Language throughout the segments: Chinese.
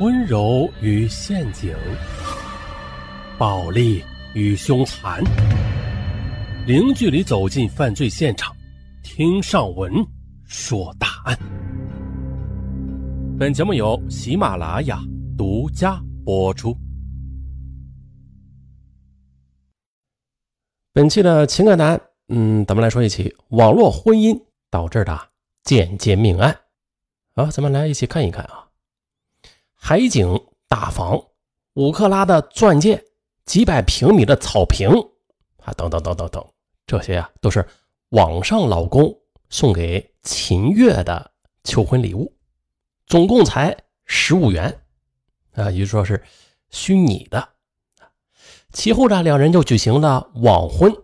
温柔与陷阱，暴力与凶残，零距离走进犯罪现场，听上文说大案。本节目由喜马拉雅独家播出。本期的情感案，嗯，咱们来说一起网络婚姻导致的间接命案。啊，咱们来一起看一看啊。海景大房，五克拉的钻戒，几百平米的草坪，啊，等等等等等，这些啊都是网上老公送给秦月的求婚礼物，总共才十五元，啊，也就是说是虚拟的。其后呢，两人就举行了网婚，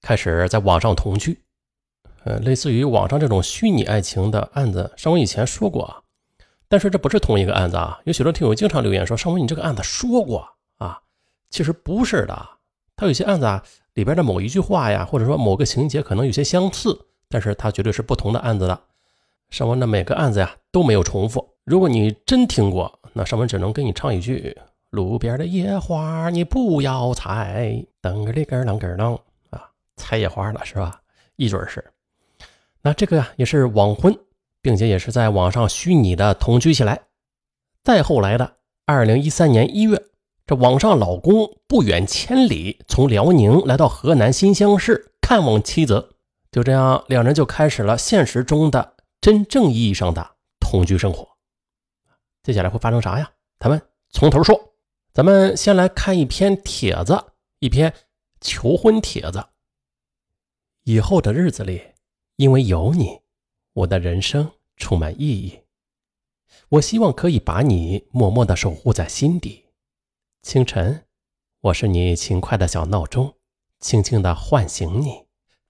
开始在网上同居。呃，类似于网上这种虚拟爱情的案子，上文以前说过啊。但是这不是同一个案子啊！有许多听友经常留言说：“尚文，你这个案子说过啊？”其实不是的，他有些案子啊里边的某一句话呀，或者说某个情节可能有些相似，但是它绝对是不同的案子的。尚文的每个案子呀都没有重复。如果你真听过，那尚文只能给你唱一句：“路边的野花你不要采，噔个里个啷个啷啊，采野花了是吧？一准是。那这个呀也是网婚。并且也是在网上虚拟的同居起来。再后来的二零一三年一月，这网上老公不远千里从辽宁来到河南新乡市看望妻子，就这样两人就开始了现实中的真正意义上的同居生活。接下来会发生啥呀？咱们从头说。咱们先来看一篇帖子，一篇求婚帖子。以后的日子里，因为有你。我的人生充满意义，我希望可以把你默默的守护在心底。清晨，我是你勤快的小闹钟，轻轻的唤醒你。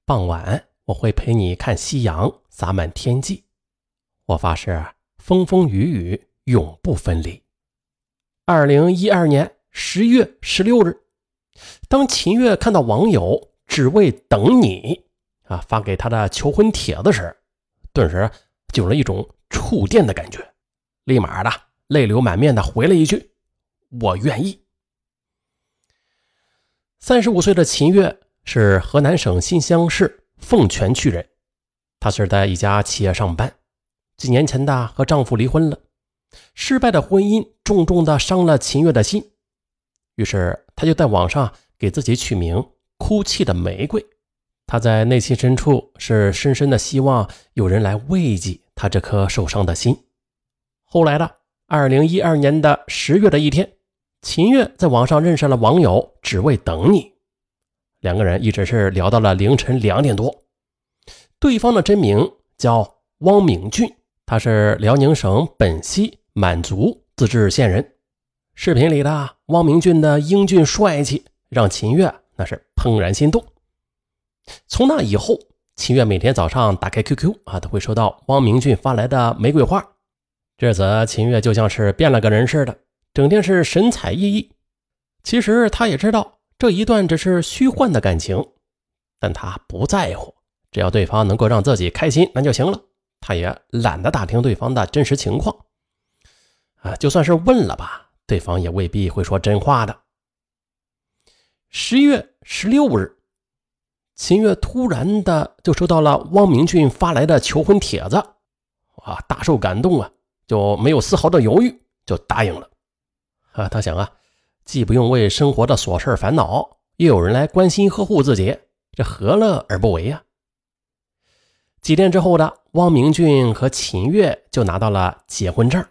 傍晚，我会陪你看夕阳洒满天际。我发誓，风风雨雨永不分离。二零一二年十月十六日，当秦月看到网友只为等你啊发给他的求婚帖子时，顿时就有了一种触电的感觉，立马的泪流满面的回了一句：“我愿意。”三十五岁的秦月是河南省新乡市凤泉区人，她是在一家企业上班。几年前的和丈夫离婚了，失败的婚姻重重的伤了秦月的心，于是她就在网上给自己取名“哭泣的玫瑰”。他在内心深处是深深的希望有人来慰藉他这颗受伤的心。后来的二零一二年的十月的一天，秦月在网上认识了网友，只为等你。两个人一直是聊到了凌晨两点多。对方的真名叫汪明俊，他是辽宁省本溪满族自治县人。视频里的汪明俊的英俊帅气，让秦月那是怦然心动。从那以后，秦月每天早上打开 QQ 啊，都会收到汪明俊发来的玫瑰花。这则秦月就像是变了个人似的，整天是神采奕奕。其实他也知道这一段只是虚幻的感情，但他不在乎，只要对方能够让自己开心，那就行了。他也懒得打听对方的真实情况。啊，就算是问了吧，对方也未必会说真话的。十一月十六日。秦月突然的就收到了汪明俊发来的求婚帖子，哇，大受感动啊，就没有丝毫的犹豫，就答应了。啊，他想啊，既不用为生活的琐事烦恼，又有人来关心呵护自己，这何乐而不为呀？几天之后的汪明俊和秦月就拿到了结婚证，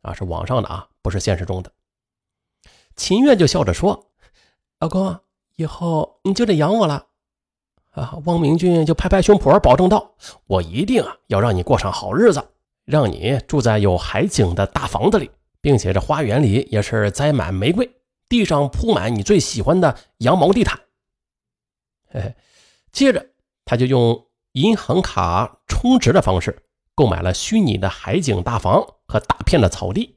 啊，是网上的啊，不是现实中的。秦月就笑着说：“老公，以后你就得养我了。”啊，汪明俊就拍拍胸脯，保证道：“我一定啊要让你过上好日子，让你住在有海景的大房子里，并且这花园里也是栽满玫瑰，地上铺满你最喜欢的羊毛地毯。”嘿嘿，接着他就用银行卡充值的方式购买了虚拟的海景大房和大片的草地，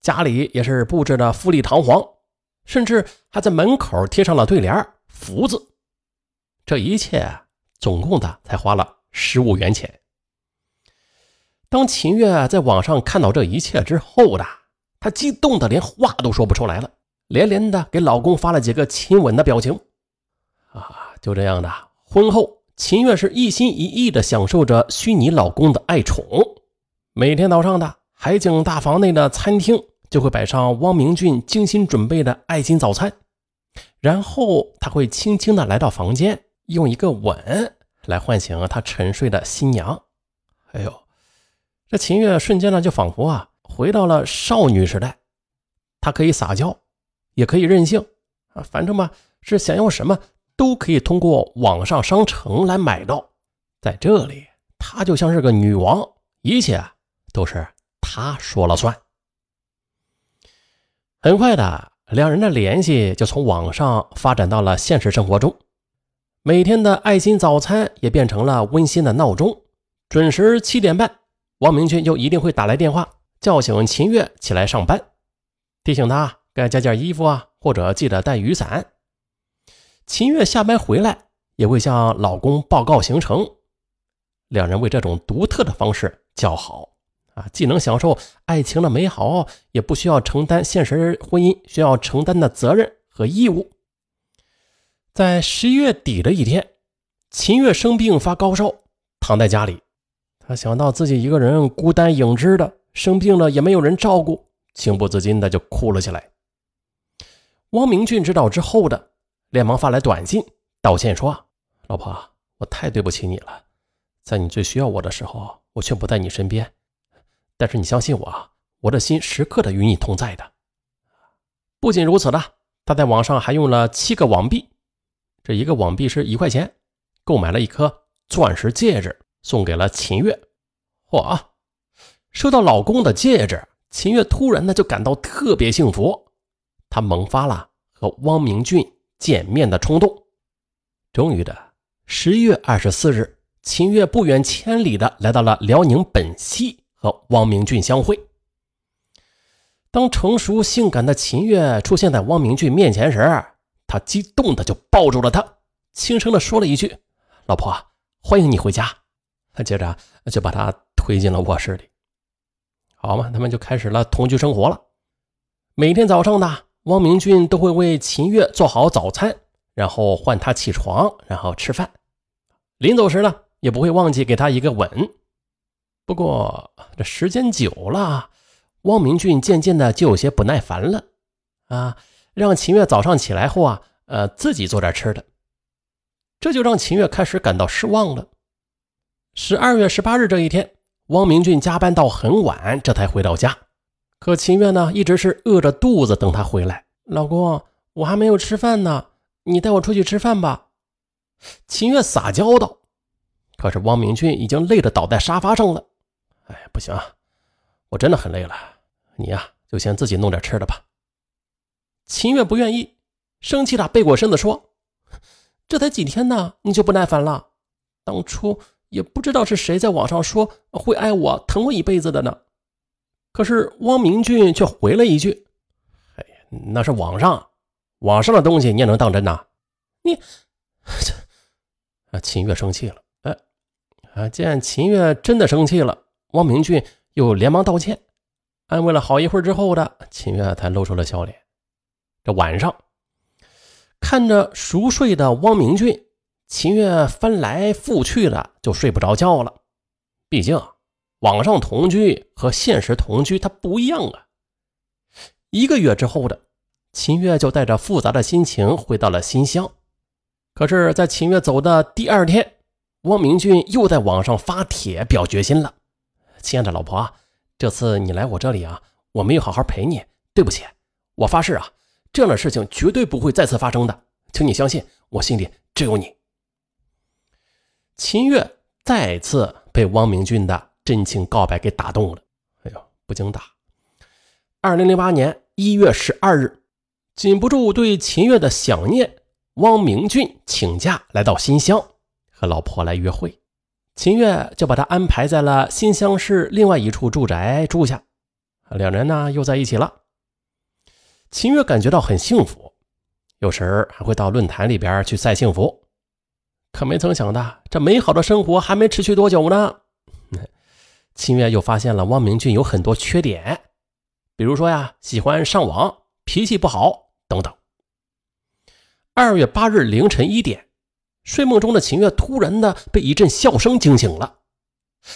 家里也是布置的富丽堂皇，甚至还在门口贴上了对联福字。这一切总共的才花了十五元钱。当秦月在网上看到这一切之后的，她激动的连话都说不出来了，连连的给老公发了几个亲吻的表情。啊，就这样的，婚后秦月是一心一意的享受着虚拟老公的爱宠。每天早上的海景大房内的餐厅就会摆上汪明俊精心准备的爱心早餐，然后他会轻轻的来到房间，用一个吻来唤醒他沉睡的新娘。哎呦，这秦月瞬间呢，就仿佛啊回到了少女时代。她可以撒娇，也可以任性啊，反正嘛是想要什么都可以通过网上商城来买到。在这里，她就像是个女王，一切。都是她说了算。很快的，两人的联系就从网上发展到了现实生活中。每天的爱心早餐也变成了温馨的闹钟。准时七点半，王明军就一定会打来电话叫醒秦月起来上班，提醒他该加件衣服啊，或者记得带雨伞。秦月下班回来也会向老公报告行程。两人为这种独特的方式叫好。啊，既能享受爱情的美好，也不需要承担现实婚姻需要承担的责任和义务。在十一月底的一天，秦月生病发高烧，躺在家里，他想到自己一个人孤单影只的生病了，也没有人照顾，情不自禁的就哭了起来。汪明俊知道之后的，连忙发来短信道歉说：“老婆，我太对不起你了，在你最需要我的时候，我却不在你身边。”但是你相信我，我的心时刻的与你同在的。不仅如此呢，他在网上还用了七个网币，这一个网币是一块钱，购买了一颗钻石戒指，送给了秦月。嚯啊！收到老公的戒指，秦月突然的就感到特别幸福，她萌发了和汪明俊见面的冲动。终于的，十一月二十四日，秦月不远千里的来到了辽宁本溪。和汪明俊相会。当成熟性感的秦月出现在汪明俊面前时，他激动的就抱住了她，轻声的说了一句：“老婆，欢迎你回家。”接着就把他推进了卧室里。好嘛，他们就开始了同居生活了。每天早上呢，汪明俊都会为秦月做好早餐，然后唤她起床，然后吃饭。临走时呢，也不会忘记给她一个吻。不过这时间久了，汪明俊渐渐的就有些不耐烦了，啊，让秦月早上起来后啊，呃，自己做点吃的，这就让秦月开始感到失望了。十二月十八日这一天，汪明俊加班到很晚，这才回到家，可秦月呢，一直是饿着肚子等他回来。老公，我还没有吃饭呢，你带我出去吃饭吧。秦月撒娇道。可是汪明俊已经累得倒在沙发上了。哎，不行啊，我真的很累了。你呀，就先自己弄点吃的吧。秦月不愿意，生气的背过身子说：“这才几天呢，你就不耐烦了？当初也不知道是谁在网上说会爱我、疼我一辈子的呢。”可是汪明俊却回了一句：“哎呀，那是网上，网上的东西你也能当真呐？你这……”啊，秦月生气了。哎，啊，见秦月真的生气了。汪明俊又连忙道歉，安慰了好一会儿之后的秦月才露出了笑脸。这晚上，看着熟睡的汪明俊，秦月翻来覆去的就睡不着觉了。毕竟，网上同居和现实同居它不一样啊。一个月之后的秦月就带着复杂的心情回到了新乡。可是，在秦月走的第二天，汪明俊又在网上发帖表决心了。亲爱的老婆，这次你来我这里啊，我没有好好陪你，对不起。我发誓啊，这样的事情绝对不会再次发生的，请你相信，我心里只有你。秦月再次被汪明俊的真情告白给打动了，哎呦，不经打。二零零八年一月十二日，禁不住对秦月的想念，汪明俊请假来到新乡，和老婆来约会。秦月就把他安排在了新乡市另外一处住宅住下，两人呢又在一起了。秦月感觉到很幸福，有时还会到论坛里边去晒幸福。可没曾想的，这美好的生活还没持续多久呢，秦月又发现了汪明俊有很多缺点，比如说呀，喜欢上网，脾气不好等等。二月八日凌晨一点，睡梦中的秦月突然的被一阵笑声惊醒了，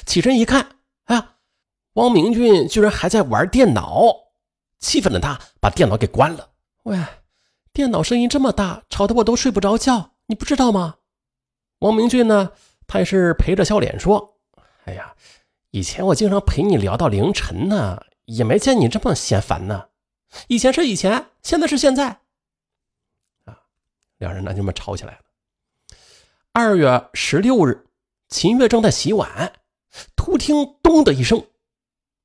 起身一看，哎呀，汪明俊居然还在玩电脑，气愤的他把电脑给关了。喂，电脑声音这么大，吵得我都睡不着觉，你不知道吗？王明俊呢，他也是陪着笑脸说：“哎呀，以前我经常陪你聊到凌晨呢。”也没见你这么嫌烦呢。以前是以前，现在是现在。啊，两人呢就这么吵起来了。二月十六日，秦月正在洗碗，突听“咚”的一声，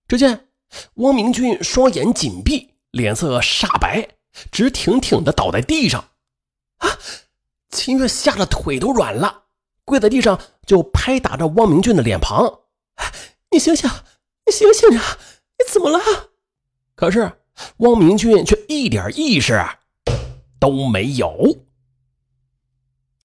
只见汪明俊双眼紧闭，脸色煞白，直挺挺的倒在地上。啊！秦月吓得腿都软了，跪在地上就拍打着汪明俊的脸庞：“你醒醒，你醒醒啊！”你怎么了？可是汪明俊却一点意识都没有。